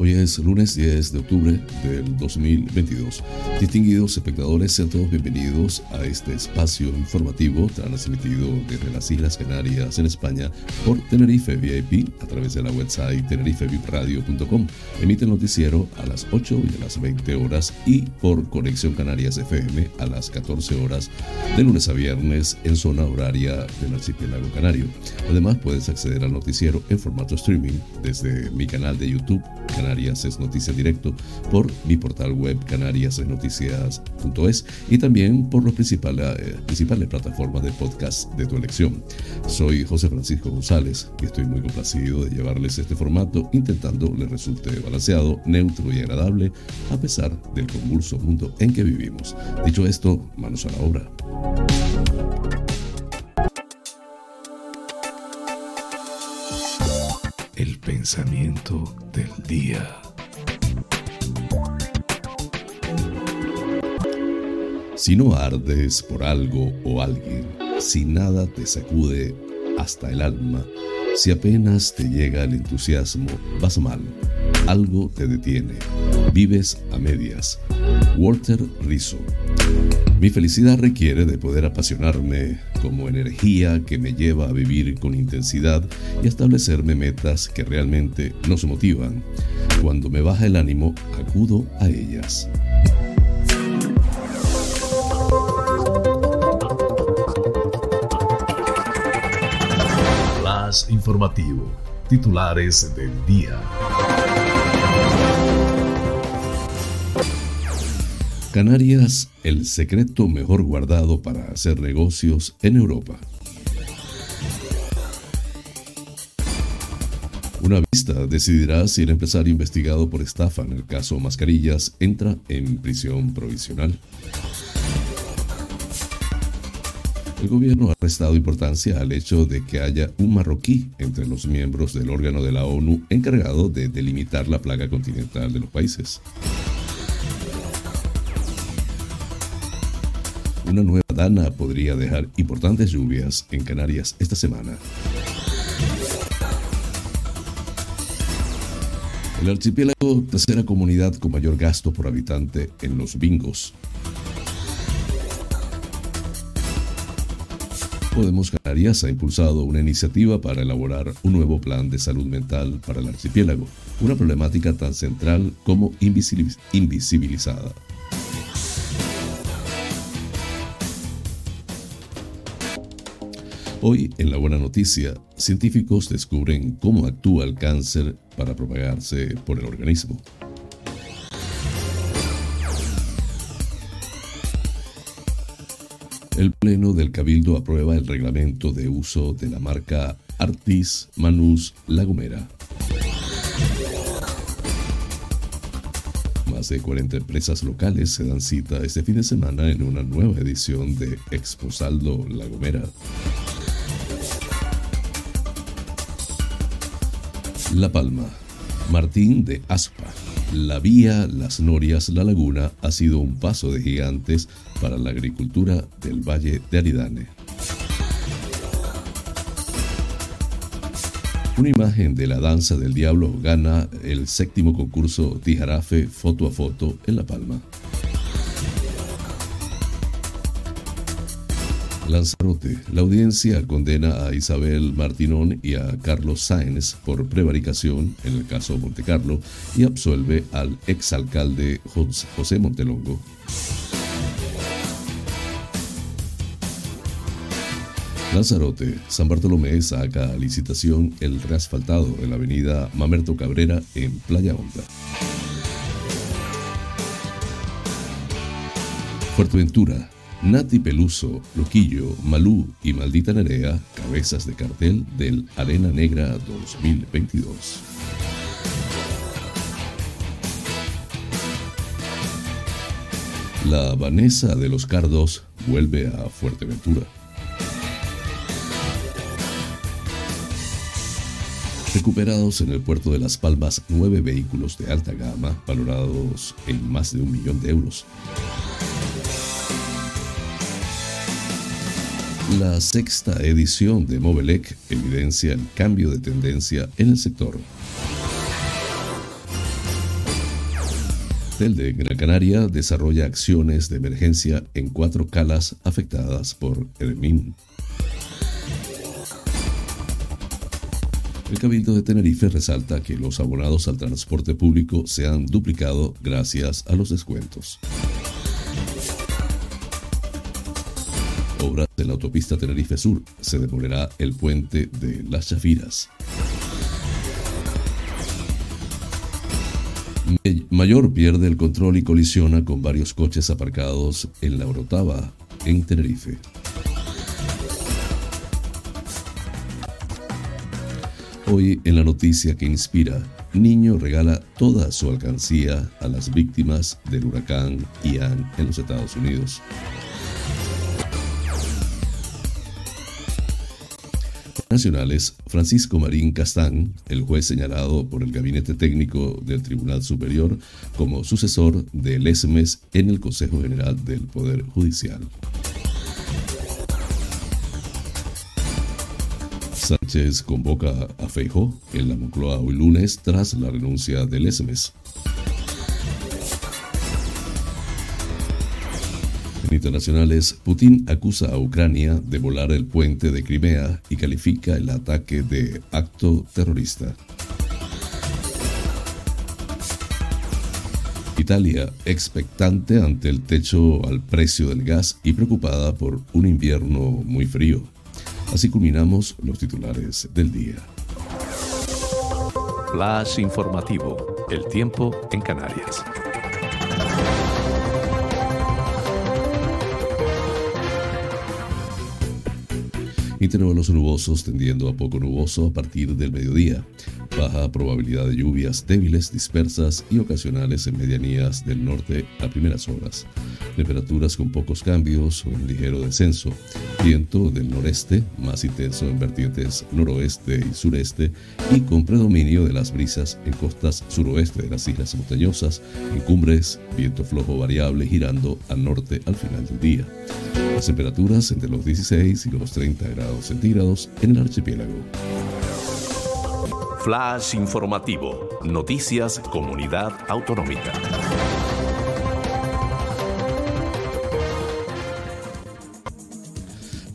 Hoy es lunes 10 de octubre del 2022. Distinguidos espectadores, sean todos bienvenidos a este espacio informativo transmitido desde las Islas Canarias en España por Tenerife VIP a través de la website tenerifevipradio.com. Emite el noticiero a las 8 y a las 20 horas y por Conexión Canarias FM a las 14 horas de lunes a viernes en zona horaria del archipiélago canario. Además, puedes acceder al noticiero en formato streaming desde mi canal de YouTube, Canarias es Noticia Directo, por mi portal web canariasesnoticias.es y también por las principales, eh, principales plataformas de podcast de tu elección. Soy José Francisco González y estoy muy complacido de llevarles este formato intentando les resulte balanceado, neutro y agradable a pesar del convulso mundo en que vivimos. Dicho esto, manos a la obra. El pensamiento del día. Si no ardes por algo o alguien, si nada te sacude hasta el alma, si apenas te llega el entusiasmo, vas mal, algo te detiene, vives a medias. Walter Rizzo. Mi felicidad requiere de poder apasionarme como energía que me lleva a vivir con intensidad y a establecerme metas que realmente nos motivan. Cuando me baja el ánimo, acudo a ellas. Más informativo. Titulares del día. Canarias, el secreto mejor guardado para hacer negocios en Europa. Una vista decidirá si el empresario investigado por estafa en el caso Mascarillas entra en prisión provisional. El gobierno ha prestado importancia al hecho de que haya un marroquí entre los miembros del órgano de la ONU encargado de delimitar la plaga continental de los países. Una nueva dana podría dejar importantes lluvias en Canarias esta semana. El archipiélago, tercera comunidad con mayor gasto por habitante en los bingos. Podemos Canarias ha impulsado una iniciativa para elaborar un nuevo plan de salud mental para el archipiélago, una problemática tan central como invisibilizada. Hoy, en la buena noticia, científicos descubren cómo actúa el cáncer para propagarse por el organismo. El Pleno del Cabildo aprueba el reglamento de uso de la marca Artis Manus La Gomera. Más de 40 empresas locales se dan cita este fin de semana en una nueva edición de Exposaldo La Gomera. La Palma. Martín de Aspa. La vía Las Norias La Laguna ha sido un paso de gigantes para la agricultura del Valle de Aridane. Una imagen de la danza del diablo gana el séptimo concurso Tijarafe Foto a Foto en La Palma. Lanzarote. La audiencia condena a Isabel Martinón y a Carlos Sáenz por prevaricación en el caso Montecarlo y absuelve al exalcalde José Montelongo. Lanzarote, San Bartolomé saca a licitación el reasfaltado de la avenida Mamerto Cabrera en Playa Honda. Fuerteventura, Nati Peluso, Loquillo, Malú y Maldita Nerea, cabezas de cartel del Arena Negra 2022. La Vanessa de los Cardos vuelve a Fuerteventura. Recuperados en el puerto de Las Palmas nueve vehículos de alta gama valorados en más de un millón de euros. La sexta edición de Movelec evidencia el cambio de tendencia en el sector. El de Gran Canaria desarrolla acciones de emergencia en cuatro calas afectadas por Hermín. El Cabildo de Tenerife resalta que los abonados al transporte público se han duplicado gracias a los descuentos. Obras de la autopista Tenerife Sur. Se demolerá el puente de Las Chafiras. Mayor pierde el control y colisiona con varios coches aparcados en la Orotava, en Tenerife. Hoy en la noticia que inspira, Niño regala toda su alcancía a las víctimas del huracán Ian en los Estados Unidos. Nacionales, Francisco Marín Castán, el juez señalado por el Gabinete Técnico del Tribunal Superior como sucesor del ESMES en el Consejo General del Poder Judicial. Sánchez convoca a Feijo en la Moncloa hoy lunes tras la renuncia del ESMES. Internacionales, Putin acusa a Ucrania de volar el puente de Crimea y califica el ataque de acto terrorista. Italia, expectante ante el techo al precio del gas y preocupada por un invierno muy frío. Así culminamos los titulares del día. Flash informativo. El tiempo en Canarias. Intervalos nubosos tendiendo a poco nuboso a partir del mediodía. Baja probabilidad de lluvias débiles, dispersas y ocasionales en medianías del norte a primeras horas. Temperaturas con pocos cambios o un ligero descenso. Viento del noreste, más intenso en vertientes noroeste y sureste y con predominio de las brisas en costas suroeste de las islas montañosas, en cumbres, viento flojo variable girando al norte al final del día. Las temperaturas entre los 16 y los 30 grados centígrados en el archipiélago. Flash informativo. Noticias Comunidad Autonómica.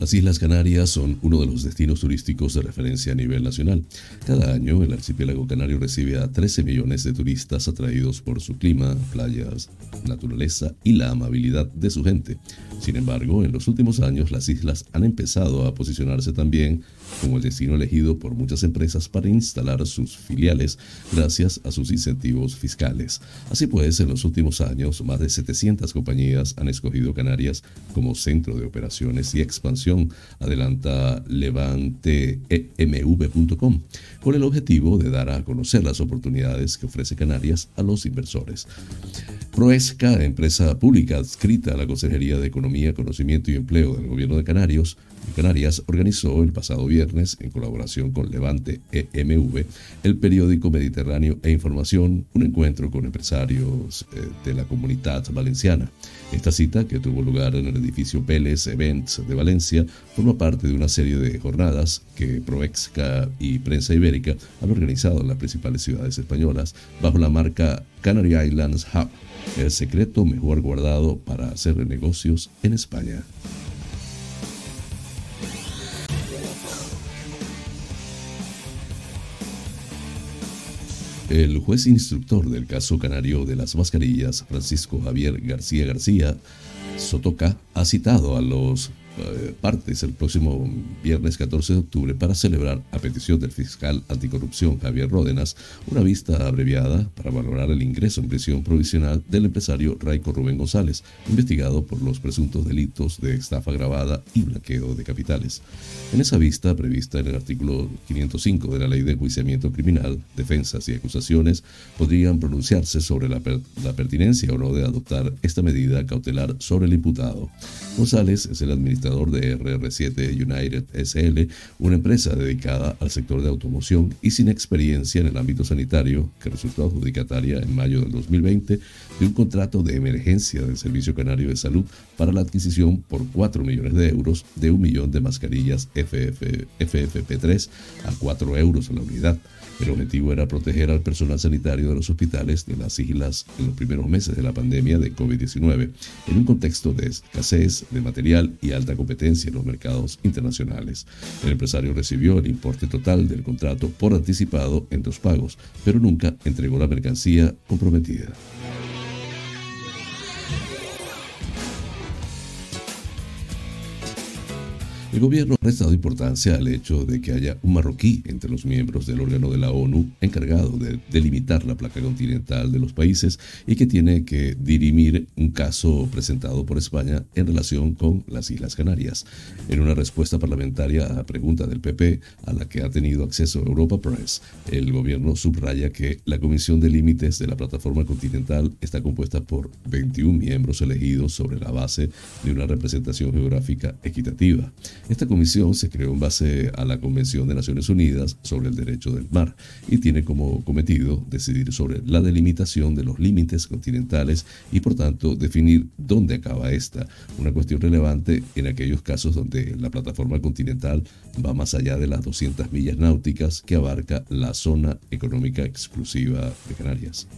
Las Islas Canarias son uno de los destinos turísticos de referencia a nivel nacional. Cada año el archipiélago canario recibe a 13 millones de turistas atraídos por su clima, playas, naturaleza y la amabilidad de su gente. Sin embargo, en los últimos años las islas han empezado a posicionarse también como el destino elegido por muchas empresas para instalar sus filiales gracias a sus incentivos fiscales. Así pues, en los últimos años, más de 700 compañías han escogido Canarias como centro de operaciones y expansión, adelanta levantemv.com, con el objetivo de dar a conocer las oportunidades que ofrece Canarias a los inversores. Proesca, empresa pública adscrita a la Consejería de Economía, Conocimiento y Empleo del Gobierno de Canarios, Canarias organizó el pasado viernes, en colaboración con Levante EMV, el periódico Mediterráneo e Información, un encuentro con empresarios eh, de la comunidad valenciana. Esta cita, que tuvo lugar en el edificio Pérez Events de Valencia, forma parte de una serie de jornadas que Proexca y Prensa Ibérica han organizado en las principales ciudades españolas bajo la marca Canary Islands Hub, el secreto mejor guardado para hacer negocios en España. El juez instructor del caso canario de las mascarillas, Francisco Javier García García, Sotoca, ha citado a los partes el próximo viernes 14 de octubre para celebrar, a petición del fiscal anticorrupción Javier Ródenas, una vista abreviada para valorar el ingreso en prisión provisional del empresario Raico Rubén González, investigado por los presuntos delitos de estafa grabada y blanqueo de capitales. En esa vista, prevista en el artículo 505 de la Ley de Enjuiciamiento Criminal, defensas y acusaciones podrían pronunciarse sobre la, la pertinencia o no de adoptar esta medida cautelar sobre el imputado. González es el administrador de RR7 United SL, una empresa dedicada al sector de automoción y sin experiencia en el ámbito sanitario, que resultó adjudicataria en mayo del 2020 de un contrato de emergencia del Servicio Canario de Salud para la adquisición por 4 millones de euros de un millón de mascarillas FFP3 a 4 euros a la unidad. El objetivo era proteger al personal sanitario de los hospitales de las siglas en los primeros meses de la pandemia de COVID-19, en un contexto de escasez de material y alta competencia en los mercados internacionales. El empresario recibió el importe total del contrato por anticipado en dos pagos, pero nunca entregó la mercancía comprometida. El gobierno ha prestado importancia al hecho de que haya un marroquí entre los miembros del órgano de la ONU encargado de delimitar la placa continental de los países y que tiene que dirimir un caso presentado por España en relación con las Islas Canarias. En una respuesta parlamentaria a pregunta del PP, a la que ha tenido acceso Europa Press, el gobierno subraya que la Comisión de Límites de la Plataforma Continental está compuesta por 21 miembros elegidos sobre la base de una representación geográfica equitativa. Esta comisión se creó en base a la Convención de Naciones Unidas sobre el Derecho del Mar y tiene como cometido decidir sobre la delimitación de los límites continentales y por tanto definir dónde acaba esta, una cuestión relevante en aquellos casos donde la plataforma continental va más allá de las 200 millas náuticas que abarca la zona económica exclusiva de Canarias.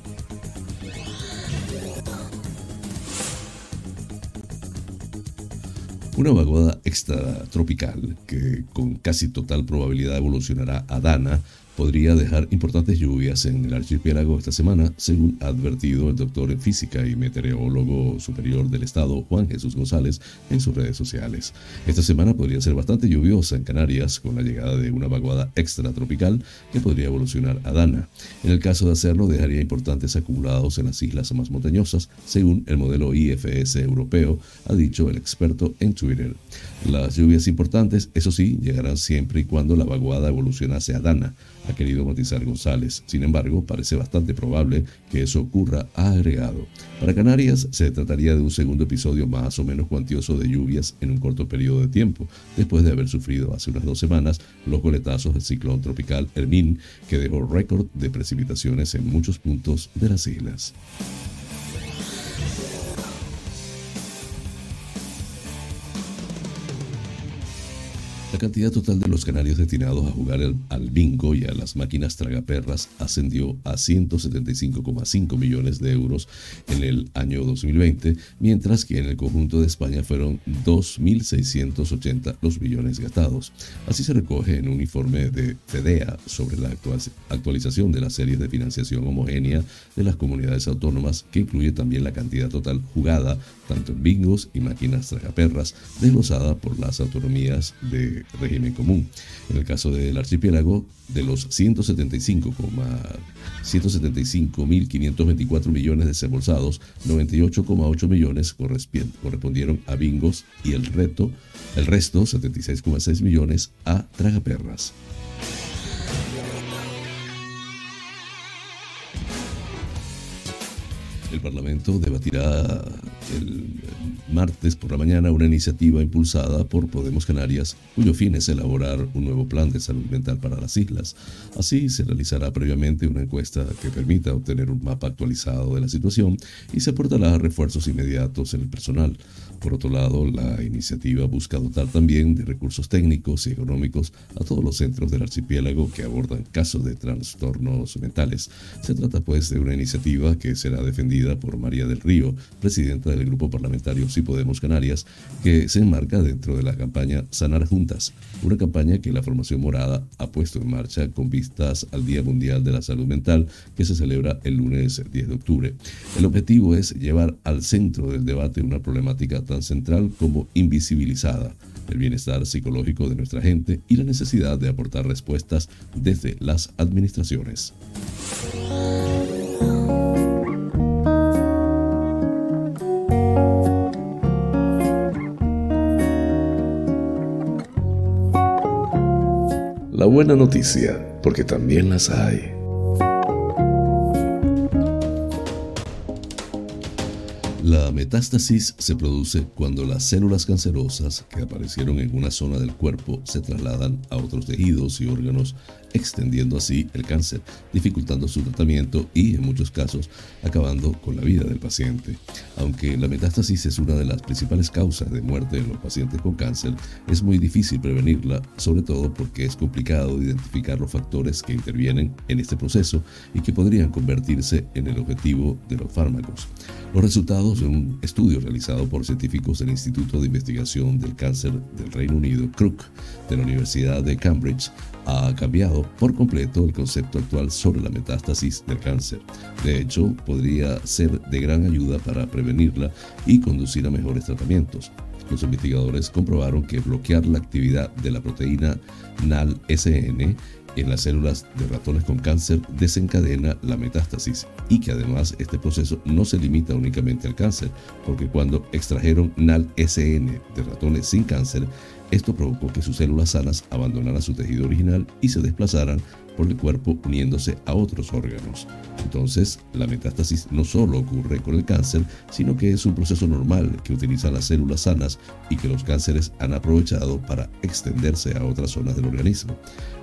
Una vaguada extratropical que con casi total probabilidad evolucionará a Dana podría dejar importantes lluvias en el archipiélago esta semana, según ha advertido el doctor en física y meteorólogo superior del estado Juan Jesús González en sus redes sociales. Esta semana podría ser bastante lluviosa en Canarias con la llegada de una vaguada extratropical que podría evolucionar a Dana. En el caso de hacerlo, dejaría importantes acumulados en las islas más montañosas, según el modelo IFS europeo, ha dicho el experto en Twitter. Las lluvias importantes, eso sí, llegarán siempre y cuando la vaguada evolucionase a Dana ha querido matizar González. Sin embargo, parece bastante probable que eso ocurra, ha agregado. Para Canarias se trataría de un segundo episodio más o menos cuantioso de lluvias en un corto periodo de tiempo, después de haber sufrido hace unas dos semanas los coletazos del ciclón tropical Hermín, que dejó récord de precipitaciones en muchos puntos de las islas. La cantidad total de los canarios destinados a jugar al bingo y a las máquinas tragaperras ascendió a 175,5 millones de euros en el año 2020, mientras que en el conjunto de España fueron 2.680 los billones gastados. Así se recoge en un informe de FEDEA sobre la actualización de las series de financiación homogénea de las comunidades autónomas, que incluye también la cantidad total jugada tanto en bingos y máquinas tragaperras, desglosada por las autonomías de régimen común. En el caso del archipiélago, de los 175.524 millones desembolsados, 98,8 millones correspondieron a bingos y el, reto, el resto, 76,6 millones, a tragaperras. El Parlamento debatirá el martes por la mañana una iniciativa impulsada por Podemos Canarias, cuyo fin es elaborar un nuevo plan de salud mental para las islas. Así se realizará previamente una encuesta que permita obtener un mapa actualizado de la situación y se aportará refuerzos inmediatos en el personal. Por otro lado, la iniciativa busca dotar también de recursos técnicos y económicos a todos los centros del archipiélago que abordan casos de trastornos mentales. Se trata pues de una iniciativa que será defendida por María del Río, presidenta del Grupo Parlamentario Si Podemos Canarias, que se enmarca dentro de la campaña Sanar Juntas, una campaña que la formación morada ha puesto en marcha con vistas al Día Mundial de la Salud Mental que se celebra el lunes 10 de octubre. El objetivo es llevar al centro del debate una problemática tan central como invisibilizada, el bienestar psicológico de nuestra gente y la necesidad de aportar respuestas desde las administraciones. La buena noticia, porque también las hay. La metástasis se produce cuando las células cancerosas que aparecieron en una zona del cuerpo se trasladan a otros tejidos y órganos extendiendo así el cáncer, dificultando su tratamiento y, en muchos casos, acabando con la vida del paciente. Aunque la metástasis es una de las principales causas de muerte en los pacientes con cáncer, es muy difícil prevenirla, sobre todo porque es complicado identificar los factores que intervienen en este proceso y que podrían convertirse en el objetivo de los fármacos. Los resultados un estudio realizado por científicos del Instituto de Investigación del Cáncer del Reino Unido, CRUC, de la Universidad de Cambridge, ha cambiado por completo el concepto actual sobre la metástasis del cáncer. De hecho, podría ser de gran ayuda para prevenirla y conducir a mejores tratamientos. Los investigadores comprobaron que bloquear la actividad de la proteína NAL-SN en las células de ratones con cáncer desencadena la metástasis y que además este proceso no se limita únicamente al cáncer, porque cuando extrajeron NAL-SN de ratones sin cáncer, esto provocó que sus células sanas abandonaran su tejido original y se desplazaran por el cuerpo uniéndose a otros órganos. Entonces, la metástasis no solo ocurre con el cáncer, sino que es un proceso normal que utilizan las células sanas y que los cánceres han aprovechado para extenderse a otras zonas del organismo.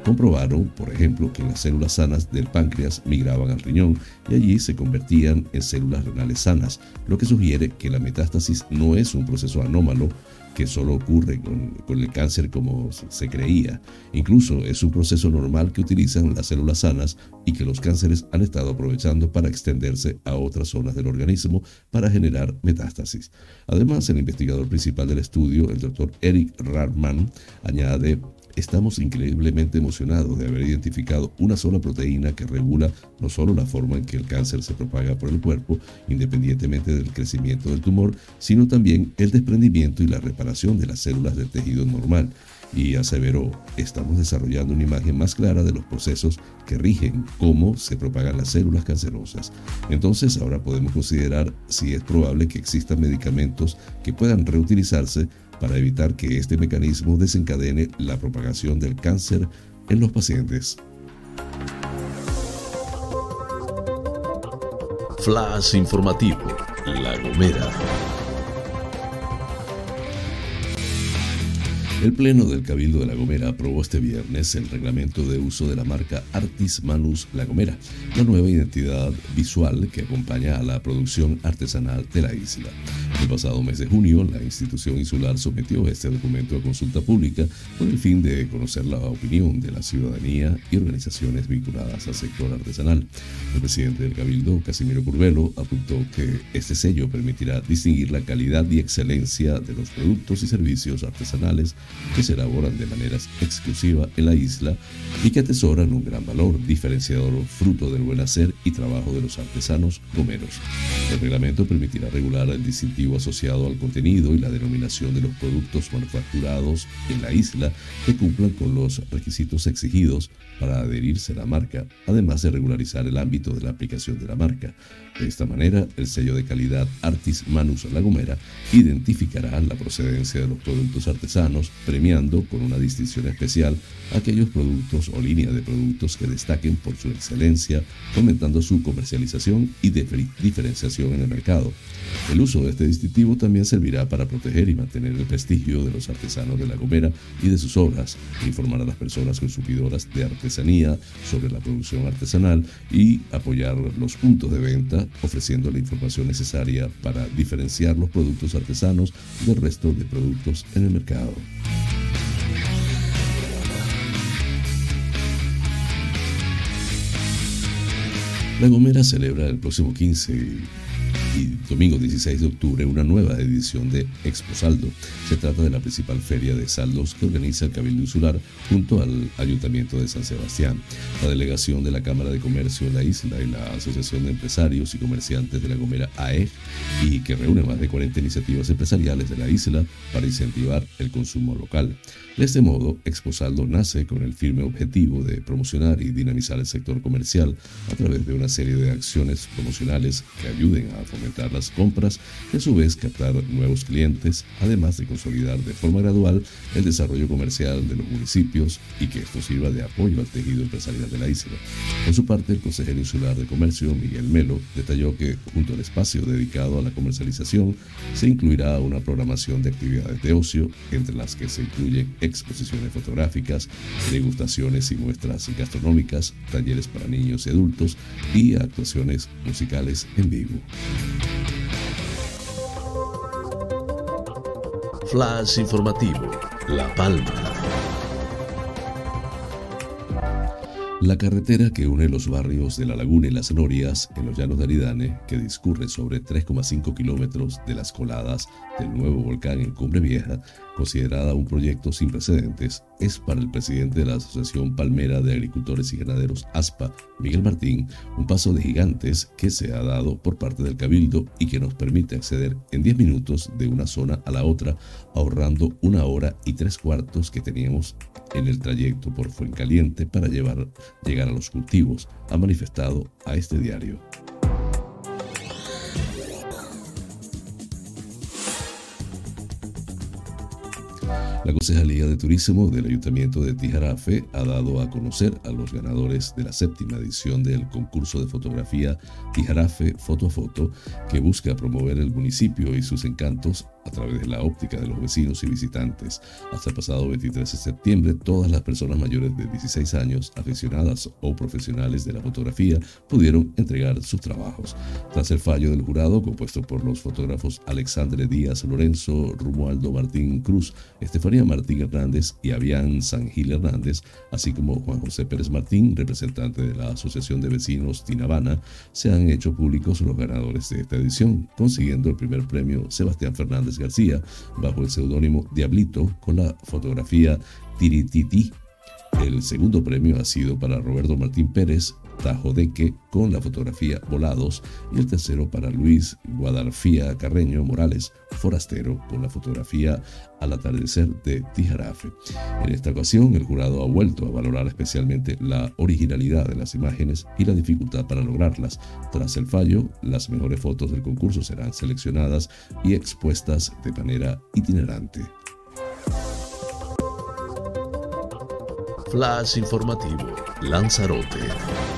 Comprobaron, por ejemplo, que las células sanas del páncreas migraban al riñón y allí se convertían en células renales sanas, lo que sugiere que la metástasis no es un proceso anómalo, que solo ocurre con, el cáncer como se creía. Incluso es un proceso normal que utilizan las células sanas y que los cánceres han estado aprovechando para extenderse a otras zonas del organismo para generar metástasis. Además, el investigador principal del estudio, el doctor Eric Rarman, añade Estamos increíblemente emocionados de haber identificado una sola proteína que regula no solo la forma en que el cáncer se propaga por el cuerpo, independientemente del crecimiento del tumor, sino también el desprendimiento y la reparación de las células del tejido normal. Y aseveró, estamos desarrollando una imagen más clara de los procesos que rigen cómo se propagan las células cancerosas. Entonces ahora podemos considerar si es probable que existan medicamentos que puedan reutilizarse para evitar que este mecanismo desencadene la propagación del cáncer en los pacientes. Flash informativo, La Gomera. El Pleno del Cabildo de La Gomera aprobó este viernes el reglamento de uso de la marca Artis Manus La Gomera, la nueva identidad visual que acompaña a la producción artesanal de la isla. El pasado mes de junio, la institución insular sometió este documento a consulta pública con el fin de conocer la opinión de la ciudadanía y organizaciones vinculadas al sector artesanal. El presidente del Cabildo, Casimiro Curvelo, apuntó que este sello permitirá distinguir la calidad y excelencia de los productos y servicios artesanales que se elaboran de manera exclusiva en la isla y que atesoran un gran valor diferenciador fruto del buen hacer y trabajo de los artesanos gomeros. El reglamento permitirá regular el distintivo asociado al contenido y la denominación de los productos manufacturados en la isla que cumplan con los requisitos exigidos para adherirse a la marca, además de regularizar el ámbito de la aplicación de la marca. De esta manera, el sello de calidad Artis Manus La Gomera identificará la procedencia de los productos artesanos, premiando con una distinción especial aquellos productos o líneas de productos que destaquen por su excelencia, fomentando su comercialización y diferenciación en el mercado. El uso de este distintivo también servirá para proteger y mantener el prestigio de los artesanos de La Gomera y de sus obras, informar a las personas consumidoras de artesanía sobre la producción artesanal y apoyar los puntos de venta ofreciendo la información necesaria para diferenciar los productos artesanos del resto de productos en el mercado. La Gomera celebra el próximo 15 y domingo 16 de octubre una nueva edición de Expo Saldo. Se trata de la principal feria de saldos que organiza el Cabildo Insular junto al Ayuntamiento de San Sebastián. La delegación de la Cámara de Comercio de la isla y la Asociación de Empresarios y Comerciantes de la Gomera AEG y que reúne más de 40 iniciativas empresariales de la isla para incentivar el consumo local. De este modo, Exposaldo nace con el firme objetivo de promocionar y dinamizar el sector comercial a través de una serie de acciones promocionales que ayuden a fomentar las compras y a su vez captar nuevos clientes, además de consolidar de forma gradual el desarrollo comercial de los municipios y que esto sirva de apoyo al tejido empresarial de la isla. Por su parte, el consejero insular de comercio, Miguel Melo, detalló que junto al espacio dedicado a la comercialización se incluirá una programación de actividades de ocio, entre las que se incluyen exposiciones fotográficas, degustaciones y muestras gastronómicas, talleres para niños y adultos y actuaciones musicales en vivo. Flash informativo, La Palma. La carretera que une los barrios de La Laguna y Las Norias, en los llanos de Aridane, que discurre sobre 3,5 kilómetros de las coladas del nuevo volcán en Cumbre Vieja, considerada un proyecto sin precedentes, es para el presidente de la Asociación Palmera de Agricultores y Ganaderos ASPA, Miguel Martín, un paso de gigantes que se ha dado por parte del Cabildo y que nos permite acceder en 10 minutos de una zona a la otra, ahorrando una hora y tres cuartos que teníamos en el trayecto por Fuencaliente para llegar a los cultivos, ha manifestado a este diario. La Concejalía de Turismo del Ayuntamiento de Tijarafe ha dado a conocer a los ganadores de la séptima edición del concurso de fotografía Tijarafe Foto a Foto, que busca promover el municipio y sus encantos a través de la óptica de los vecinos y visitantes. Hasta el pasado 23 de septiembre, todas las personas mayores de 16 años, aficionadas o profesionales de la fotografía, pudieron entregar sus trabajos. Tras el fallo del jurado, compuesto por los fotógrafos Alexandre Díaz Lorenzo, Rumualdo Martín Cruz, Estefanía Martín Hernández y Avián Sangil Hernández, así como Juan José Pérez Martín, representante de la Asociación de Vecinos Tinabana, se han hecho públicos los ganadores de esta edición, consiguiendo el primer premio Sebastián Fernández García, bajo el seudónimo Diablito, con la fotografía Tirititi. El segundo premio ha sido para Roberto Martín Pérez, Tajodeque, con la fotografía Volados, y el tercero para Luis Guadarfía Carreño Morales, Forastero, con la fotografía Al atardecer de Tijarafe. En esta ocasión, el jurado ha vuelto a valorar especialmente la originalidad de las imágenes y la dificultad para lograrlas. Tras el fallo, las mejores fotos del concurso serán seleccionadas y expuestas de manera itinerante. Flash informativo, Lanzarote.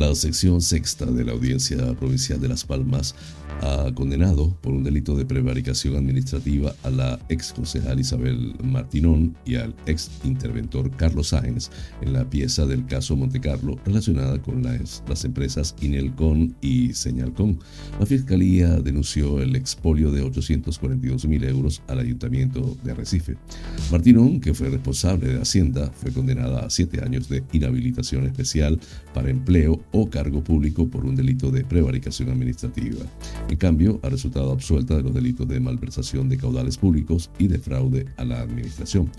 La sección sexta de la Audiencia Provincial de Las Palmas ha condenado por un delito de prevaricación administrativa a la ex concejal Isabel Martinón y al ex interventor Carlos Sáenz en la pieza del caso Montecarlo relacionada con las, las empresas Inelcon y Señalcon. La fiscalía denunció el expolio de 842 mil euros al ayuntamiento de Arrecife. Martinón, que fue responsable de Hacienda, fue condenada a siete años de inhabilitación especial para empleo o cargo público por un delito de prevaricación administrativa. En cambio, ha resultado absuelta de los delitos de malversación de caudales públicos y de fraude a la administración.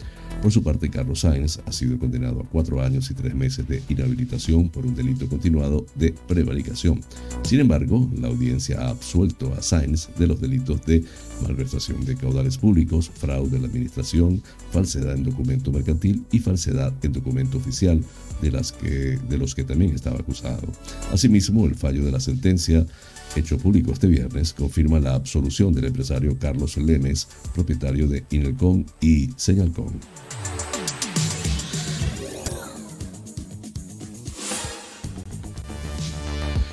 Por su parte, Carlos Sáenz ha sido condenado a cuatro años y tres meses de inhabilitación por un delito continuado de prevaricación. Sin embargo, la audiencia ha absuelto a Sáenz de los delitos de malversación de caudales públicos, fraude a la administración, falsedad en documento mercantil y falsedad en documento oficial, de, los que también estaba acusado. Asimismo, el fallo de la sentencia hecho público este viernes, confirma la absolución del empresario Carlos Lemes, propietario de Inelcon y Señalcon.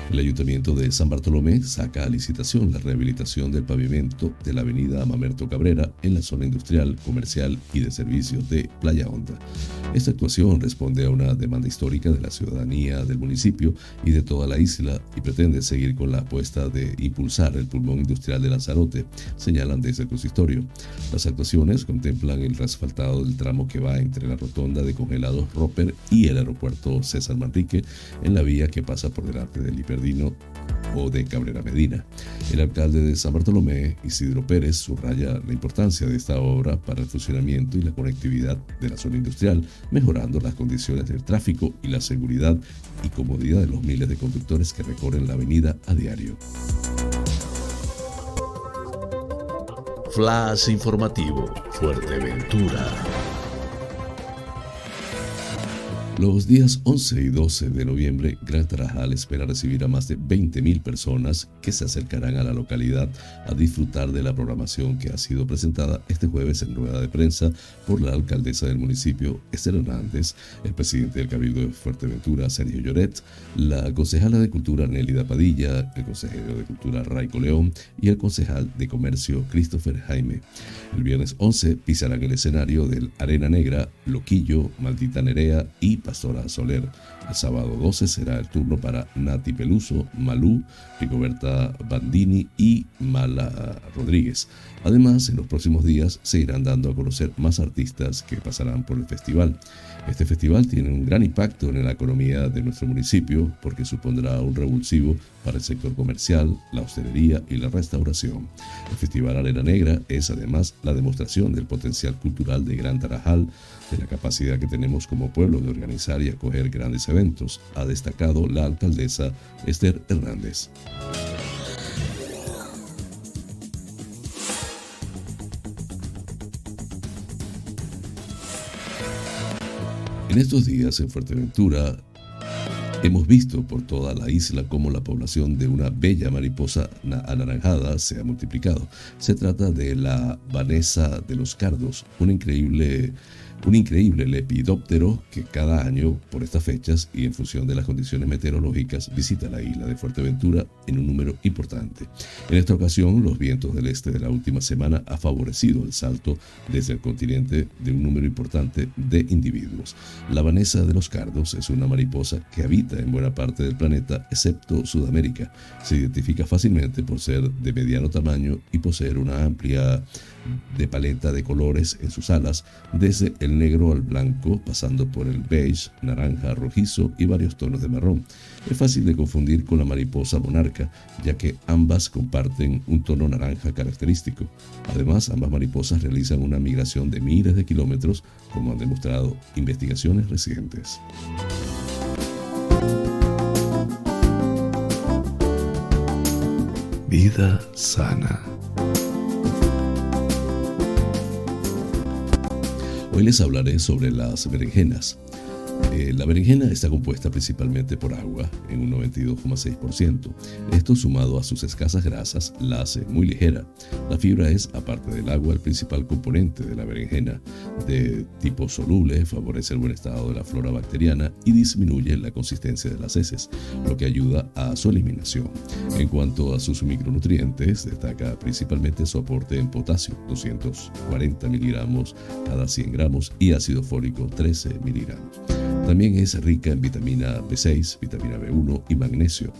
El Ayuntamiento de San Bartolomé saca a licitación la rehabilitación del pavimento de la avenida Mamerto Cabrera en la zona industrial, comercial y de servicios de Playa Honda. Esta actuación responde a una demanda histórica de la ciudadanía del municipio y de toda la isla y pretende seguir con la apuesta de impulsar el pulmón industrial de Lanzarote, señalan desde el consistorio. Las actuaciones contemplan el asfaltado del tramo que va entre la rotonda de congelados Roper y el aeropuerto César Manrique en la vía que pasa por delante del hiper O de Cabrera Medina. El alcalde de San Bartolomé, Isidro Pérez, subraya la importancia de esta obra para el funcionamiento y la conectividad de la zona industrial, mejorando las condiciones del tráfico y la seguridad y comodidad de los miles de conductores que recorren la avenida a diario. Flash informativo, Fuerteventura. Los días 11 y 12 de noviembre, Gran Tarajal espera recibir a más de 20.000 personas que se acercarán a la localidad a disfrutar de la programación que ha sido presentada este jueves en rueda de prensa por la alcaldesa del municipio, Esther Hernández, el presidente del Cabildo de Fuerteventura, Sergio Lloret, la concejala de Cultura, Nélida Padilla, el consejero de Cultura, Raico León, y el concejal de Comercio, Christopher Jaime. El viernes 11 pisarán el escenario del Arena Negra, Loquillo, Maldita Nerea y Pastora Soler. El sábado 12 será el turno para Nati Peluso, Malú, Rigoberta Bandini y Mala Rodríguez. Además, en los próximos días se irán dando a conocer más artistas que pasarán por el festival. Este festival tiene un gran impacto en la economía de nuestro municipio porque supondrá un revulsivo para el sector comercial, la hostelería y la restauración. El Festival Arena Negra es además la demostración del potencial cultural de Gran Tarajal, de la capacidad que tenemos como pueblo de organizar y acoger grandes eventos, ha destacado la alcaldesa Esther Hernández. En estos días en Fuerteventura hemos visto por toda la isla cómo la población de una bella mariposa anaranjada se ha multiplicado. Se trata de la Vanessa de los Cardos, una increíble un increíble lepidóptero que cada año, por estas fechas y en función de las condiciones meteorológicas, visita la isla de Fuerteventura en un número importante. En esta ocasión, los vientos del este de la última semana ha favorecido el salto desde el continente de un número importante de individuos. La Vanessa de los Cardos es una mariposa que habita en buena parte del planeta, excepto Sudamérica. Se identifica fácilmente por ser de mediano tamaño y poseer una amplia de paleta de colores en sus alas, desde el negro al blanco, pasando por el beige, naranja, rojizo y varios tonos de marrón. Es fácil de confundir con la mariposa monarca, ya que ambas comparten un tono naranja característico. Además, ambas mariposas realizan una migración de miles de kilómetros, como han demostrado investigaciones recientes. Vida sana. Hoy les hablaré sobre las berenjenas. Eh, la berenjena está compuesta principalmente por agua, en un 92,6%. Esto sumado a sus escasas grasas la hace muy ligera. La fibra es, aparte del agua, el principal componente de la berenjena. De tipo soluble, favorece el buen estado de la flora bacteriana y disminuye la consistencia de las heces, lo que ayuda a su eliminación. En cuanto a sus micronutrientes, destaca principalmente su aporte en potasio, 240 miligramos cada 100 gramos, y ácido fólico, 13 miligramos. También es rica en vitamina B6, vitamina B1 y magnesio.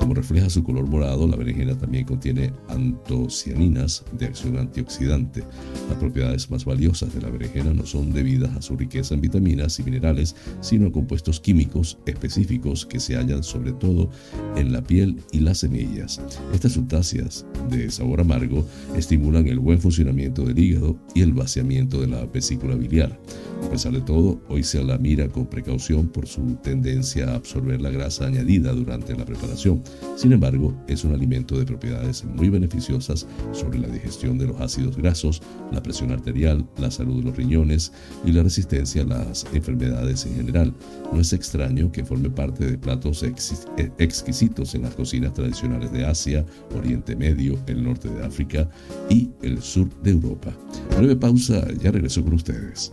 Como refleja su color morado, la berenjena también contiene antocianinas de acción antioxidante. Las propiedades más valiosas de la berenjena no son debidas a su riqueza en vitaminas y minerales, sino a compuestos químicos específicos que se hallan sobre todo en la piel y las semillas. Estas sustancias de sabor amargo estimulan el buen funcionamiento del hígado y el vaciamiento de la vesícula biliar. A pesar de todo, hoy se la mira con precaución por su tendencia a absorber la grasa añadida durante la preparación. Sin embargo, es un alimento de propiedades muy beneficiosas sobre la digestión de los ácidos grasos, la presión arterial, la salud de los riñones y la resistencia a las enfermedades en general. No es extraño que forme parte de platos exquisitos en las cocinas tradicionales de Asia, Oriente Medio, el norte de África y el sur de Europa. Breve pausa, ya regreso con ustedes.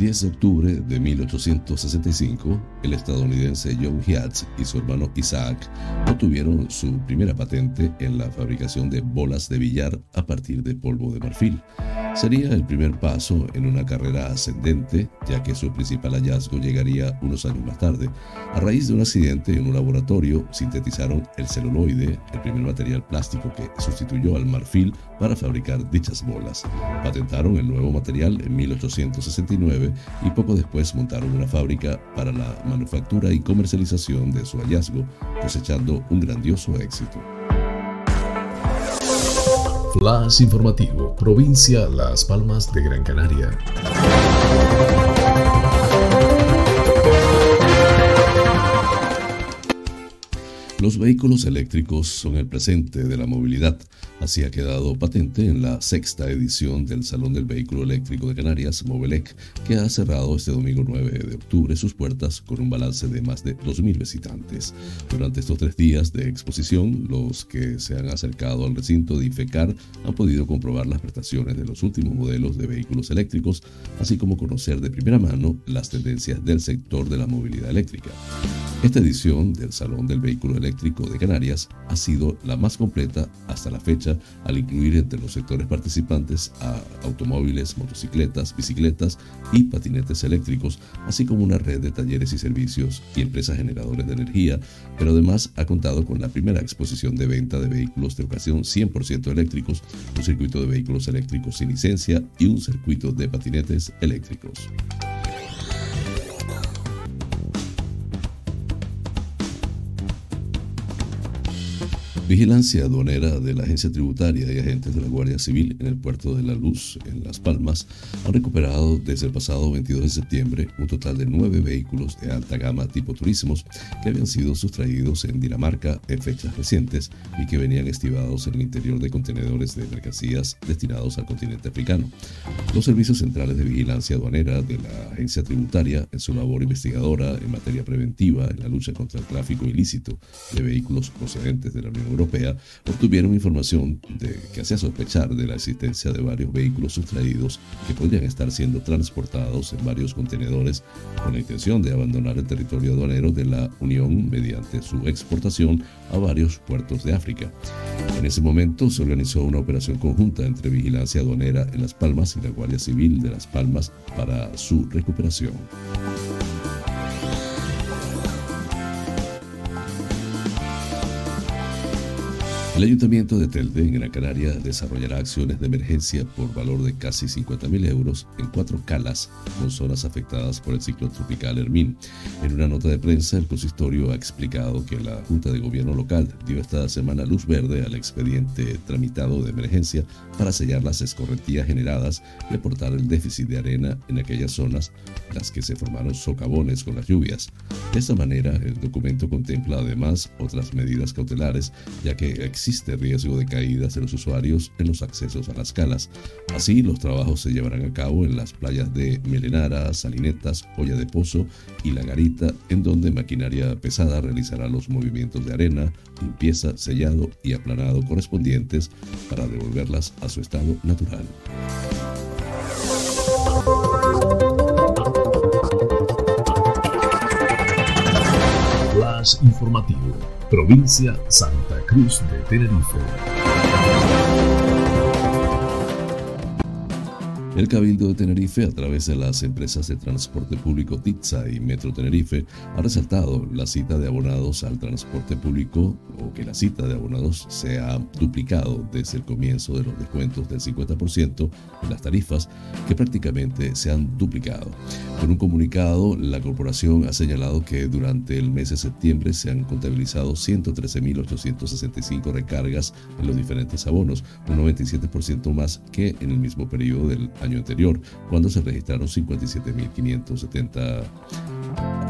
10 de octubre de 1865, el estadounidense John Hiatt y su hermano Isaac obtuvieron su primera patente en la fabricación de bolas de billar a partir de polvo de marfil. Sería el primer paso en una carrera ascendente, ya que su principal hallazgo llegaría unos años más tarde. A raíz de un accidente en un laboratorio, sintetizaron el celuloide, el primer material plástico que sustituyó al marfil para fabricar dichas bolas. Patentaron el nuevo material en 1869 y poco después montaron una fábrica para la manufactura y comercialización de su hallazgo, cosechando un grandioso éxito. Flash informativo, provincia Las Palmas de Gran Canaria. Los vehículos eléctricos son el presente de la movilidad. Así ha quedado patente en la sexta edición del Salón del Vehículo Eléctrico de Canarias, Movelec, que ha cerrado este domingo 9 de octubre sus puertas con un balance de más de 2.000 visitantes. Durante estos tres días de exposición, los que se han acercado al recinto de IFECAR han podido comprobar las prestaciones de los últimos modelos de vehículos eléctricos, así como conocer de primera mano las tendencias del sector de la movilidad eléctrica. Esta edición del Salón del Vehículo Eléctrico de Canarias ha sido la más completa hasta la fecha al incluir entre los sectores participantes a automóviles, motocicletas, bicicletas y patinetes eléctricos, así como una red de talleres y servicios y empresas generadoras de energía, pero además ha contado con la primera exposición de venta de vehículos de ocasión 100% eléctricos, un circuito de vehículos eléctricos sin licencia y un circuito de patinetes eléctricos. Vigilancia aduanera de la Agencia Tributaria y agentes de la Guardia Civil en el puerto de La Luz, en Las Palmas, han recuperado desde el pasado 22 de septiembre un total de nueve vehículos de alta gama tipo turismos que habían sido sustraídos en Dinamarca en fechas recientes y que venían estivados en el interior de contenedores de mercancías destinados al continente africano. Los servicios centrales de vigilancia aduanera de la Agencia Tributaria, en su labor investigadora en materia preventiva en la lucha contra el tráfico ilícito de vehículos procedentes de la Unión Europea, Europea obtuvieron información de que hacía sospechar de la existencia de varios vehículos sustraídos que podrían estar siendo transportados en varios contenedores con la intención de abandonar el territorio aduanero de la Unión mediante su exportación a varios puertos de África. En ese momento se organizó una operación conjunta entre Vigilancia Aduanera en Las Palmas y la Guardia Civil de Las Palmas para su recuperación. El Ayuntamiento de Telde, en Gran Canaria, desarrollará acciones de emergencia por valor de casi 50.000 euros en cuatro calas con zonas afectadas por el ciclón tropical Hermín. En una nota de prensa, el consistorio ha explicado que la Junta de Gobierno local dio esta semana luz verde al expediente tramitado de emergencia para sellar las escorrentías generadas y aportar el déficit de arena en aquellas zonas las que se formaron socavones con las lluvias. De esta manera, el documento contempla además otras medidas cautelares, ya que existe existe riesgo de caídas de los usuarios en los accesos a las calas. Así, los trabajos se llevarán a cabo en las playas de Melenara, Salinetas, Olla de Pozo y La Garita, en donde maquinaria pesada realizará los movimientos de arena, limpieza, sellado y aplanado correspondientes para devolverlas a su estado natural. Flash informativo. Provincia Santa Cruz de Tenerife. El Cabildo de Tenerife, a través de las empresas de transporte público TITSA y Metro Tenerife, ha resaltado la cita de abonados al transporte público o que la cita de abonados se ha duplicado desde el comienzo de los descuentos del 50% en las tarifas, que prácticamente se han duplicado. Con un comunicado, la corporación ha señalado que durante el mes de septiembre se han contabilizado 113.865 recargas en los diferentes abonos, un 97% más que en el mismo periodo del año anterior, cuando se registraron 57.570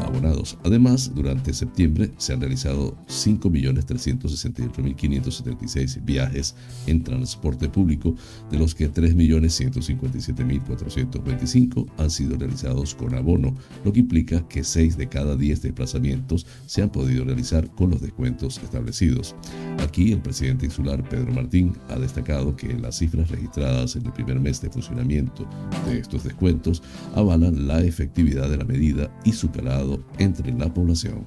abonados. Además, durante septiembre se han realizado 5.368.576 viajes en transporte público, de los que 3.157.425 han sido realizados con abono, lo que implica que 6 de cada 10 desplazamientos se han podido realizar con los descuentos establecidos. Aquí el presidente insular Pedro Martín ha destacado que las cifras registradas en el primer mes de funcionamiento de estos descuentos avalan la efectividad de la medida y su calado entre la población.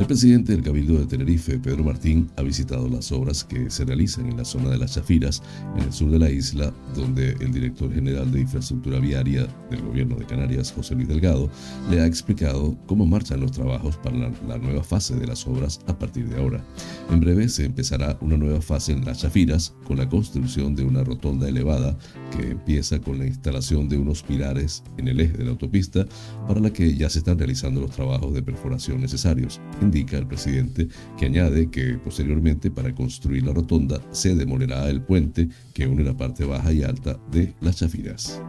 El presidente del Cabildo de Tenerife, Pedro Martín, ha visitado las obras que se realizan en la zona de las Chafiras, en el sur de la isla, donde el director general de Infraestructura Viaria del Gobierno de Canarias, José Luis Delgado, le ha explicado cómo marchan los trabajos para la, nueva fase de las obras a partir de ahora. En breve se empezará una nueva fase en las Chafiras con la construcción de una rotonda elevada que empieza con la instalación de unos pilares en el eje de la autopista para la que ya se están realizando los trabajos de perforación necesarios indica el presidente, que añade que posteriormente para construir la rotonda se demolerá el puente que une la parte baja y alta de las Chafiras.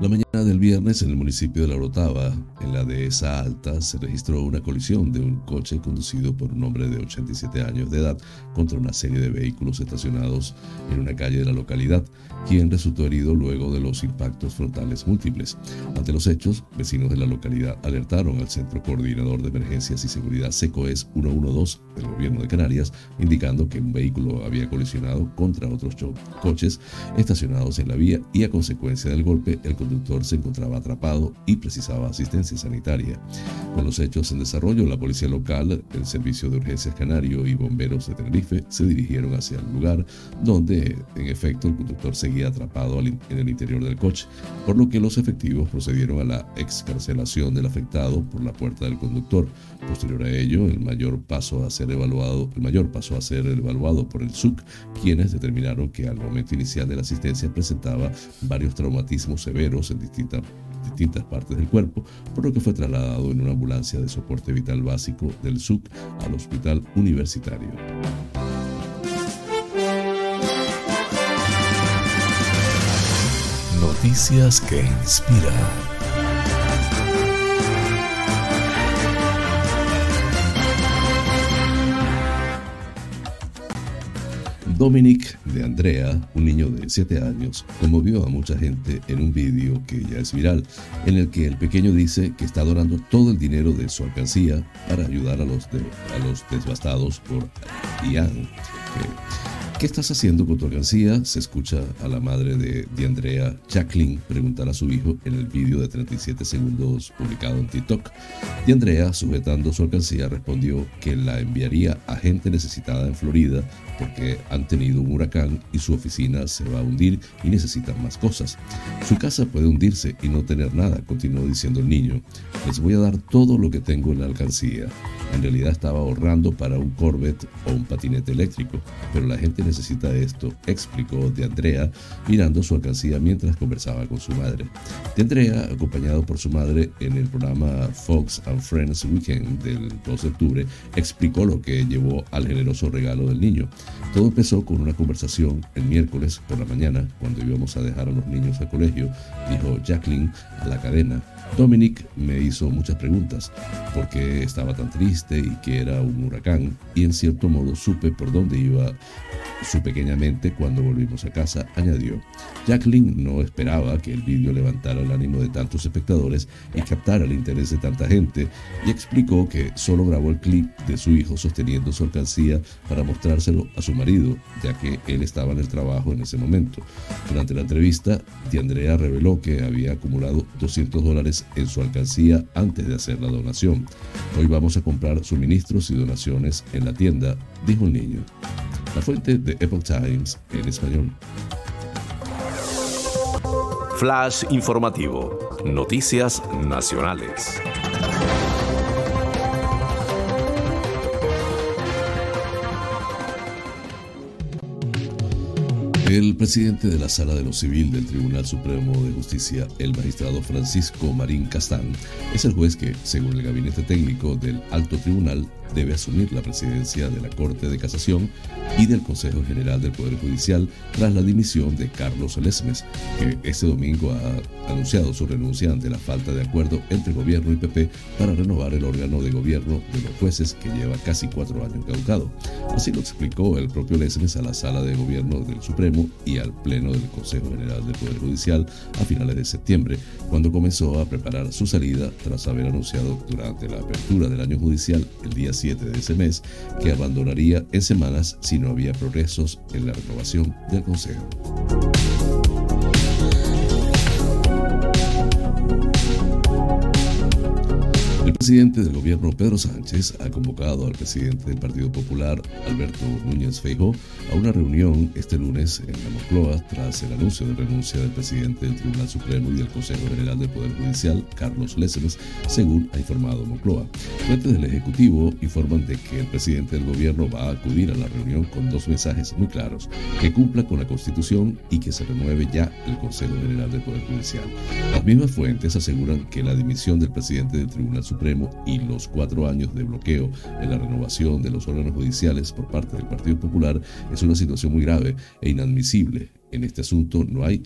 La mañana del viernes en el municipio de La Orotava, en la dehesa alta, se registró una colisión de un coche conducido por un hombre de 87 años de edad contra una serie de vehículos estacionados en una calle de la localidad, quien resultó herido luego de los impactos frontales múltiples. Ante los hechos, vecinos de la localidad alertaron al Centro Coordinador de Emergencias y Seguridad SECOES 112 del Gobierno de Canarias, indicando que un vehículo había colisionado contra otros coches estacionados en la vía y a consecuencia del golpe el conductor se encontraba atrapado y precisaba asistencia sanitaria. Con los hechos en desarrollo, la policía local, el Servicio de Urgencias Canario y bomberos de Tenerife se dirigieron hacia el lugar donde, en efecto, el conductor seguía atrapado en el interior del coche, por lo que los efectivos procedieron a la excarcelación del afectado por la puerta del conductor. Posterior a ello, el mayor paso a ser evaluado, el mayor pasó a ser evaluado por el SUC, quienes determinaron que al momento inicial de la asistencia presentaba varios traumatismos severos en distintas, distintas partes del cuerpo, por lo que fue trasladado en una ambulancia de soporte vital básico del SUC al hospital universitario. Noticias que inspiran. Dominic de Andrea, un niño de 7 años, conmovió a mucha gente en un vídeo que ya es viral, en el que el pequeño dice que está donando todo el dinero de su alcancía para ayudar a los, a los devastados por Ian. ¿Qué estás haciendo con tu alcancía? Se escucha a la madre de, de Andrea, Jacqueline, preguntar a su hijo en el vídeo de 37 segundos publicado en TikTok. Y Andrea, sujetando su alcancía, respondió que la enviaría a gente necesitada en Florida porque han tenido un huracán y su oficina se va a hundir y necesitan más cosas. Su casa puede hundirse y no tener nada, continuó diciendo el niño. Les voy a dar todo lo que tengo en la alcancía. En realidad estaba ahorrando para un Corvette o un patinete eléctrico, pero la gente necesita esto, explicó de Andrea, mirando su alcancía mientras conversaba con su madre. De Andrea, acompañado por su madre en el programa Fox and Friends Weekend del 2 de octubre, explicó lo que llevó al generoso regalo del niño. Todo empezó con una conversación el miércoles por la mañana, cuando íbamos a dejar a los niños al colegio, dijo Jacqueline a la cadena. Dominic me hizo muchas preguntas, por qué estaba tan triste y que era un huracán, y en cierto modo supe por dónde iba su pequeña mente cuando volvimos a casa, añadió. Jacqueline no esperaba que el vídeo levantara el ánimo de tantos espectadores y captara el interés de tanta gente y explicó que solo grabó el clip de su hijo sosteniendo su alcancía para mostrárselo a su marido, ya que él estaba en el trabajo en ese momento. Durante la entrevista, Andrea reveló que había acumulado 200 dólares en su alcancía antes de hacer la donación. Hoy vamos a comprar suministros y donaciones en la tienda, dijo el niño. La fuente de Epoch Times en español. Flash informativo. Noticias nacionales. El presidente de la Sala de lo Civil del Tribunal Supremo de Justicia, el magistrado Francisco Marín Castán, es el juez que, según el gabinete técnico del Alto Tribunal, debe asumir la presidencia de la Corte de Casación y del Consejo General del Poder Judicial tras la dimisión de Carlos Lesmes, que este domingo ha anunciado su renuncia ante la falta de acuerdo entre gobierno y PP para renovar el órgano de gobierno de los jueces que lleva casi cuatro años caducado. Así lo explicó el propio Lesmes a la Sala de Gobierno del Supremo y al Pleno del Consejo General del Poder Judicial a finales de septiembre, cuando comenzó a preparar su salida tras haber anunciado durante la apertura del año judicial el día 7 de ese mes que abandonaría en semanas si no había progresos en la renovación del Consejo. Presidente del gobierno Pedro Sánchez ha convocado al presidente del Partido Popular, Alberto Núñez Feijóo, a una reunión este lunes en la Moncloa tras el anuncio de renuncia del presidente del Tribunal Supremo y del Consejo General del Poder Judicial, Carlos Lécemes, según ha informado Moncloa. Fuentes del Ejecutivo informan de que el presidente del gobierno va a acudir a la reunión con dos mensajes muy claros, que cumpla con la Constitución y que se renueve ya el Consejo General del Poder Judicial. Las mismas fuentes aseguran que la dimisión del presidente del Tribunal Supremo y los cuatro años de bloqueo en la renovación de los órganos judiciales por parte del Partido Popular es una situación muy grave e inadmisible. En este asunto no hay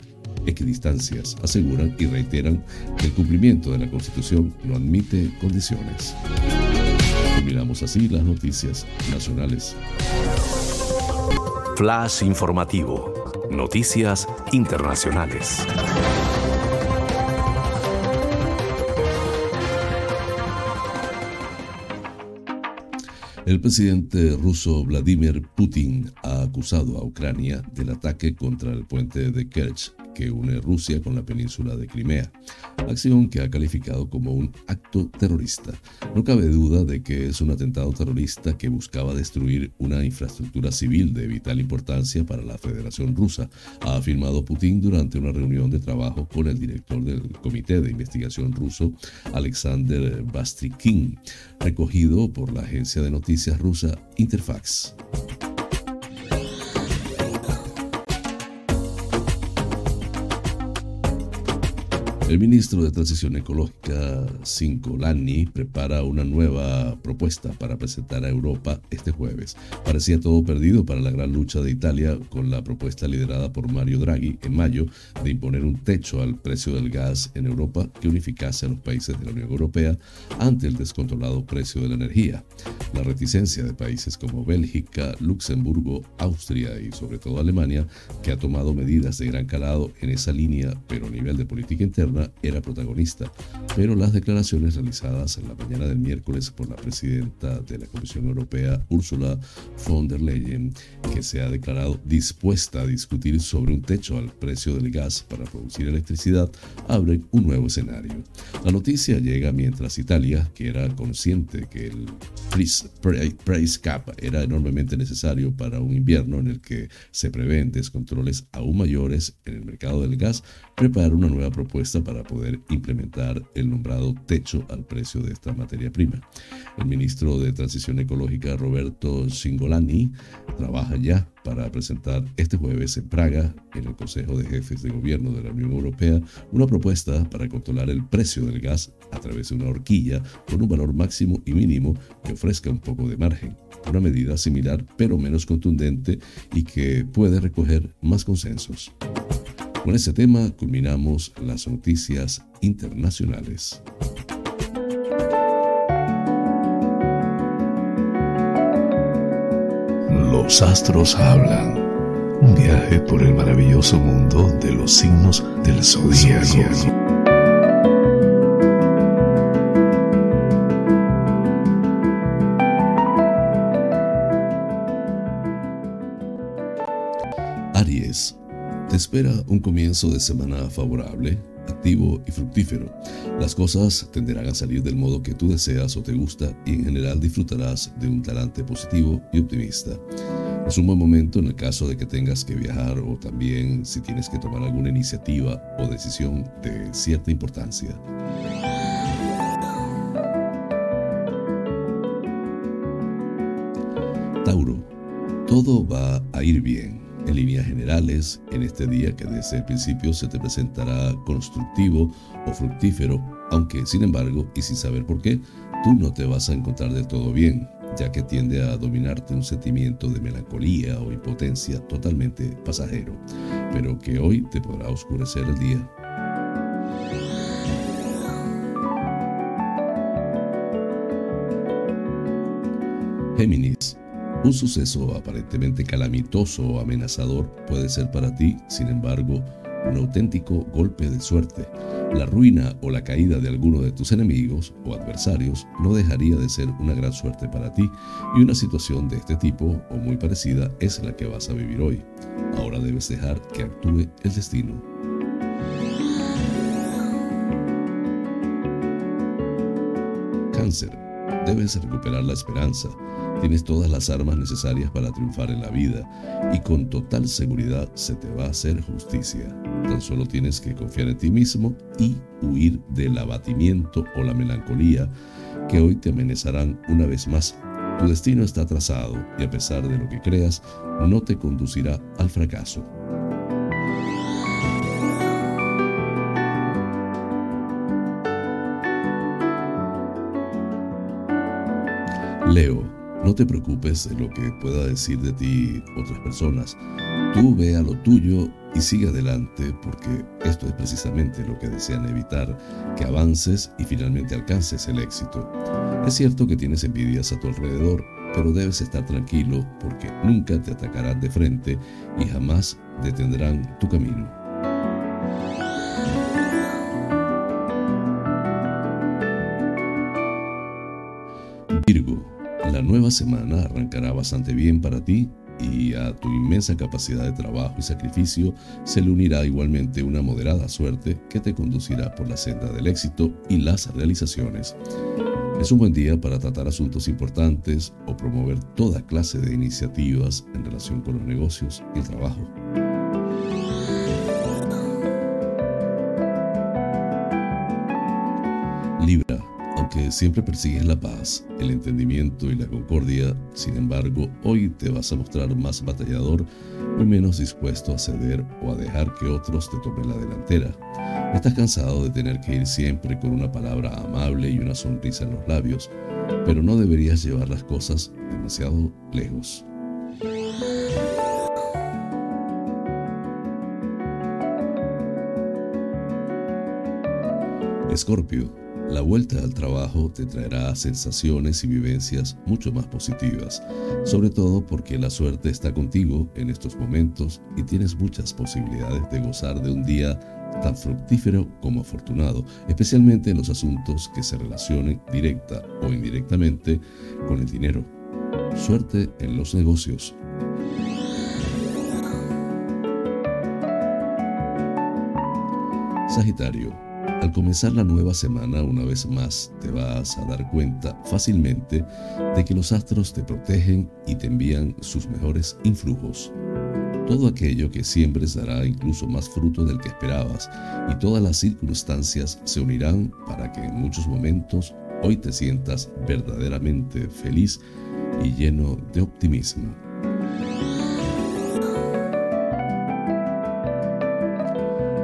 equidistancias, aseguran y reiteran que el cumplimiento de la Constitución no admite condiciones. Terminamos así las noticias nacionales. Flash informativo. Noticias internacionales. El presidente ruso Vladimir Putin ha acusado a Ucrania del ataque contra el puente de Kerch que une Rusia con la península de Crimea, acción que ha calificado como un acto terrorista. No cabe duda de que es un atentado terrorista que buscaba destruir una infraestructura civil de vital importancia para la Federación Rusa, ha afirmado Putin durante una reunión de trabajo con el director del Comité de Investigación ruso, Alexander Bastrikin, recogido por la agencia de noticias rusa Interfax. El ministro de Transición Ecológica, Cinco Lani, prepara una nueva propuesta para presentar a Europa este jueves. Parecía todo perdido para la gran lucha de Italia con la propuesta liderada por Mario Draghi en mayo de imponer un techo al precio del gas en Europa que unificase a los países de la Unión Europea ante el descontrolado precio de la energía. La reticencia de países como Bélgica, Luxemburgo, Austria y sobre todo Alemania, que ha tomado medidas de gran calado en esa línea, pero a nivel de política interna, era protagonista, pero las declaraciones realizadas en la mañana del miércoles por la presidenta de la Comisión Europea, Ursula von der Leyen, que se ha declarado dispuesta a discutir sobre un techo al precio del gas para producir electricidad, abren un nuevo escenario. La noticia llega mientras Italia, que era consciente que el price cap era enormemente necesario para un invierno en el que se prevén descontroles aún mayores en el mercado del gas, prepara una nueva propuesta para poder implementar el nombrado techo al precio de esta materia prima. El ministro de Transición Ecológica, Roberto Singolani, trabaja ya para presentar este jueves en Praga, en el Consejo de Jefes de Gobierno de la Unión Europea, una propuesta para controlar el precio del gas a través de una horquilla con un valor máximo y mínimo que ofrezca un poco de margen. Una medida similar pero menos contundente y que puede recoger más consensos. Con este tema culminamos las noticias internacionales. Los astros hablan. Un viaje por el maravilloso mundo de los signos del zodiaco. Espera un comienzo de semana favorable activo y fructífero. Las cosas tenderán a salir del modo que tú deseas o te gusta y en general disfrutarás de un talante positivo y optimista. Es un buen momento en el caso de que tengas que viajar o también si tienes que tomar alguna iniciativa o decisión de cierta importancia. Tauro, todo va a ir bien en líneas generales, en este día que desde el principio se te presentará constructivo o fructífero, aunque sin embargo, y sin saber por qué, tú no te vas a encontrar de todo bien, ya que tiende a dominarte un sentimiento de melancolía o impotencia totalmente pasajero, pero que hoy te podrá oscurecer el día. Géminis un suceso aparentemente calamitoso o amenazador puede ser para ti, sin embargo, un auténtico golpe de suerte. La ruina o la caída de alguno de tus enemigos o adversarios no dejaría de ser una gran suerte para ti y una situación de este tipo o muy parecida es la que vas a vivir hoy. Ahora debes dejar que actúe el destino. Cáncer. Debes recuperar la esperanza Tienes todas las armas necesarias para triunfar en la vida y con total seguridad se te va a hacer justicia. Tan solo tienes que confiar en ti mismo y huir del abatimiento o la melancolía que hoy te amenazarán una vez más. Tu destino está trazado y a pesar de lo que creas, no te conducirá al fracaso. Leo no te preocupes de lo que pueda decir de ti otras personas. Tú ve a lo tuyo y sigue adelante porque esto es precisamente lo que desean evitar, que avances y finalmente alcances el éxito. Es cierto que tienes envidias a tu alrededor, pero debes estar tranquilo porque nunca te atacarán de frente y jamás detendrán tu camino. Nueva semana arrancará bastante bien para ti y a tu inmensa capacidad de trabajo y sacrificio se le unirá igualmente una moderada suerte que te conducirá por la senda del éxito y las realizaciones. Es un buen día para tratar asuntos importantes o promover toda clase de iniciativas en relación con los negocios y el trabajo. Libra que siempre persigues la paz, el entendimiento y la concordia, sin embargo, hoy te vas a mostrar más batallador y menos dispuesto a ceder o a dejar que otros te tomen la delantera. Estás cansado de tener que ir siempre con una palabra amable y una sonrisa en los labios, pero no deberías llevar las cosas demasiado lejos. Escorpio la vuelta al trabajo te traerá sensaciones y vivencias mucho más positivas, sobre todo porque la suerte está contigo en estos momentos y tienes muchas posibilidades de gozar de un día tan fructífero como afortunado, especialmente en los asuntos que se relacionen directa o indirectamente con el dinero. Suerte en los negocios. Sagitario al comenzar la nueva semana, una vez más, te vas a dar cuenta fácilmente de que los astros te protegen y te envían sus mejores influjos. Todo aquello que siembres dará incluso más fruto del que esperabas y todas las circunstancias se unirán para que en muchos momentos hoy te sientas verdaderamente feliz y lleno de optimismo.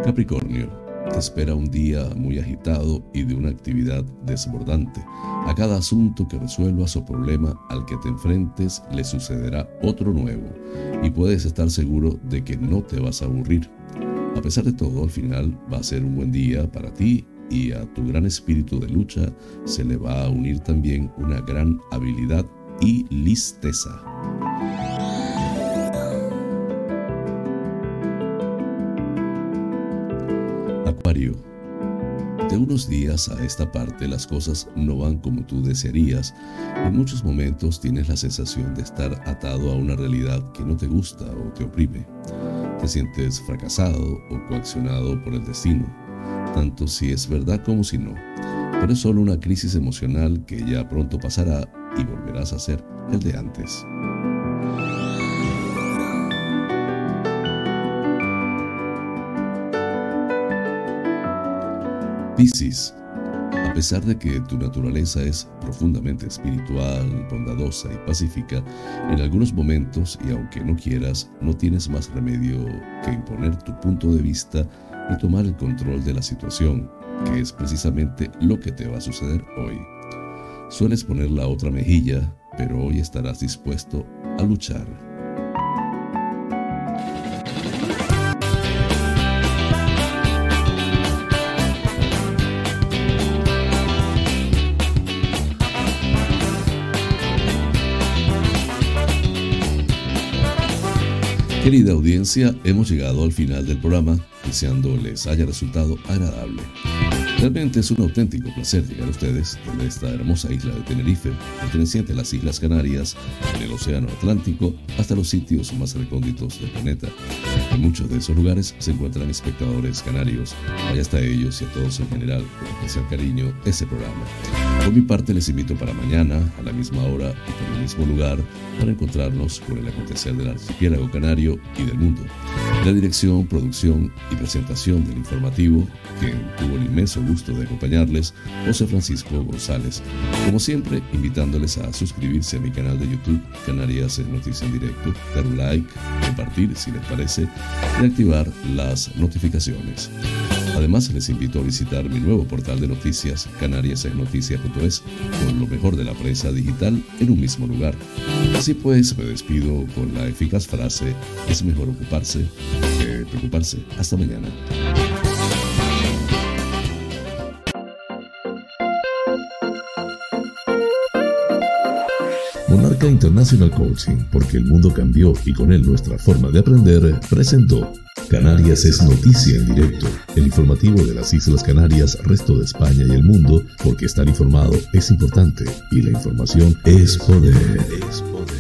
Capricornio espera un día muy agitado y de una actividad desbordante. A cada asunto que resuelvas o problema al que te enfrentes le sucederá otro nuevo y puedes estar seguro de que no te vas a aburrir. A pesar de todo, al final va a ser un buen día para ti y a tu gran espíritu de lucha se le va a unir también una gran habilidad y listeza. De unos días a esta parte las cosas no van como tú desearías. En muchos momentos tienes la sensación de estar atado a una realidad que no te gusta o te oprime. Te sientes fracasado o coaccionado por el destino, tanto si es verdad como si no. Pero es solo una crisis emocional que ya pronto pasará y volverás a ser el de antes. Piscis, a pesar de que tu naturaleza es profundamente espiritual, bondadosa y pacífica, en algunos momentos, y aunque no quieras, no tienes más remedio que imponer tu punto de vista y tomar el control de la situación, que es precisamente lo que te va a suceder hoy. Sueles poner la otra mejilla, pero hoy estarás dispuesto a luchar. Querida audiencia, hemos llegado al final del programa, deseando les haya resultado agradable. Realmente es un auténtico placer llegar a ustedes desde esta hermosa isla de Tenerife, perteneciente a las Islas Canarias, en el Océano Atlántico, hasta los sitios más recónditos del planeta. En muchos de esos lugares se encuentran espectadores canarios. Vaya hasta ellos y a todos en general, con especial cariño, ese programa. Por mi parte, les invito para mañana, a la misma hora y por el mismo lugar, para encontrarnos con el acontecer del archipiélago canario y del mundo. La dirección, producción y presentación del informativo, que tuvo el inmenso gusto de acompañarles, José Francisco González. Como siempre, invitándoles a suscribirse a mi canal de YouTube, Canarias en Noticia en Directo, dar un like, compartir si les parece y activar las notificaciones. Además, les invito a visitar mi nuevo portal de noticias, canariasesnoticias.es, con lo mejor de la prensa digital en un mismo lugar. Así pues, me despido con la eficaz frase, es mejor ocuparse que preocuparse. Hasta mañana. Monarca International Coaching, porque el mundo cambió y con él nuestra forma de aprender, presentó Canarias es noticia en directo, el informativo de las Islas Canarias, resto de España y el mundo, porque estar informado es importante y la información es poder. Es poder.